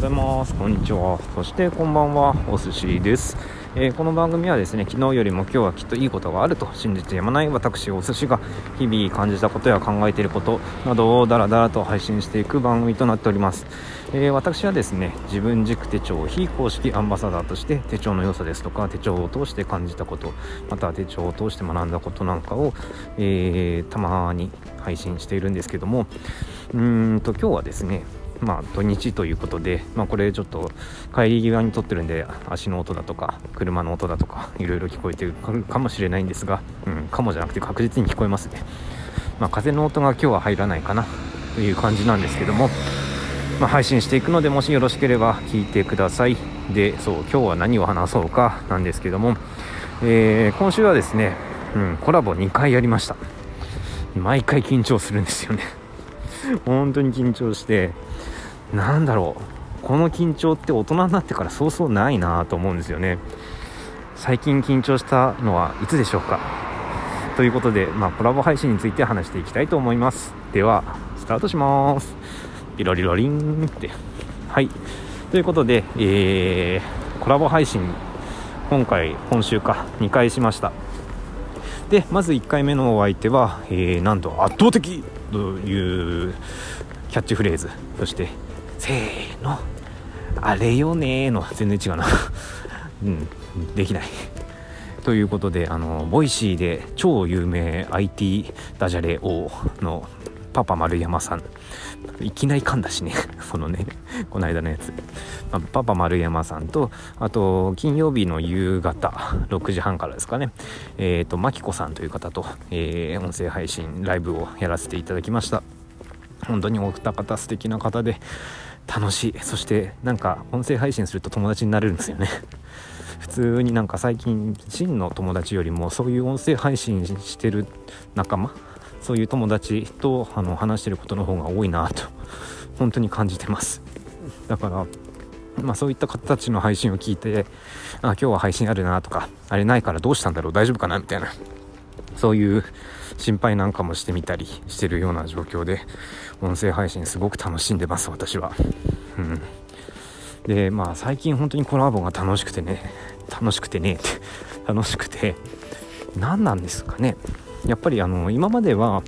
ございます。こんにちは。そしてこんばんは。お寿司です、えーこの番組はですね昨日よりも今日はきっといいことがあると信じてやまない私お寿司が日々感じたことや考えていることなどをダラダラと配信していく番組となっております、えー私はですね自分軸手帳非公式アンバサダーとして手帳の良さですとか手帳を通して感じたことまた手帳を通して学んだことなんかを、えーたまに配信しているんですけどもうんと今日はですねまあ、土日ということで、まあ、これちょっと帰り際に撮ってるんで足の音だとか車の音だとかいろいろ聞こえてるかかもしれないんですが、うん、かもじゃなくて確実に聞こえますね、まあ、風の音が今日は入らないかなという感じなんですけども、まあ、配信していくのでもしよろしければ聞いてください。でそう今日は何を話そうかなんですけども、えー今週はですね、うん、コラボ2回やりました。毎回緊張するんですよね。本当に緊張してなんだろう。この緊張って大人になってからそうそうないなと思うんですよね。最近緊張したのはいつでしょうか。ということで、まあ、コラボ配信について話していきたいと思います。ではスタートします。ピロリロリンって。はい。ということで、えー、コラボ配信今回今週か2回しました。でまず1回目のお相手は、えーなんと圧倒的というキャッチフレーズそしてせーの。あれよねーの全然違うな。うんできない。ということであのボイシーで超有名 IT ダジャレ王のパパ丸山さん。いきなり噛んだしね。そのねこの間のやつ、まあパパ丸山さんとあと金曜日の夕方6時半からですかね。えっ、とマキコさんという方と、えー音声配信ライブをやらせていただきました。本当にお二方素敵な方で楽しい。そしてなんか音声配信すると友達になれるんですよね。普通になんか最近真の友達よりもそういう音声配信してる仲間そういう友達とあの話してることの方が多いなと本当に感じてます。だからまあそういった方たちの配信を聞いてあ今日は配信あるなとかあれないからどうしたんだろう大丈夫かなみたいな。そういう心配なんかもしてみたりしてるような状況で音声配信すごく楽しんでます私は。うん、でまあ最近本当にコラボが楽しくてね楽しくてねって 楽しくて何なんですかねやっぱりあの今までは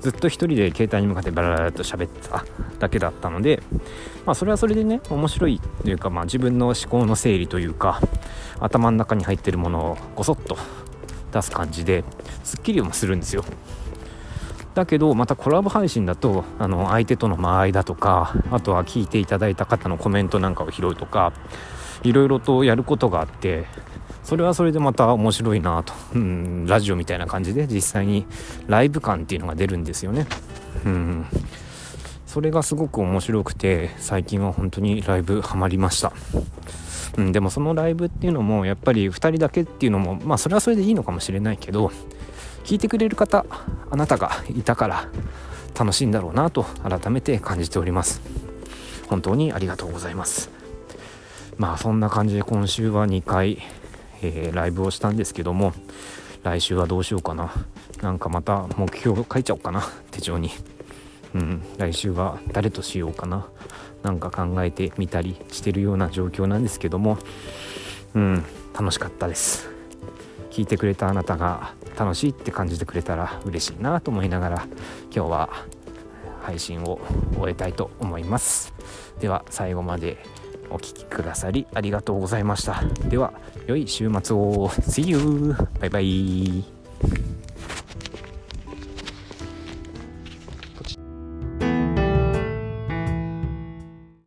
ずっと一人で携帯に向かってバラバラと喋ってただけだったので、まあ、それはそれでね面白いというか、まあ、自分の思考の整理というか頭の中に入ってるものをごそっと出す感じですっきりもするんですよ。だけどまたコラボ配信だとあの相手との間合いだとかあとは聞いていただいた方のコメントなんかを拾うとかいろいろとやることがあってそれはそれでまた面白いなと、うん、ラジオみたいな感じで実際にライブ感っていうのが出るんですよね。うん。それがすごく面白くて最近は本当にライブハマりました。うん、でもそのライブっていうのもやっぱり2人だけっていうのもまあそれはそれでいいのかもしれないけど聞いてくれる方あなたがいたから楽しいんだろうなと改めて感じております。本当にありがとうございます。まあそんな感じで今週は2回、えーライブをしたんですけども来週はどうしようかな。なんかまた目標書いちゃおうかな手帳に。うん。来週は誰としようかな。なんか考えてみたりしてるような状況なんですけども。うん。楽しかったです。聞いてくれたあなたが楽しいって感じてくれたら嬉しいなと思いながら今日は配信を終えたいと思います。では最後までお聴きくださりありがとうございました。では良い週末を。See you! バイバイ。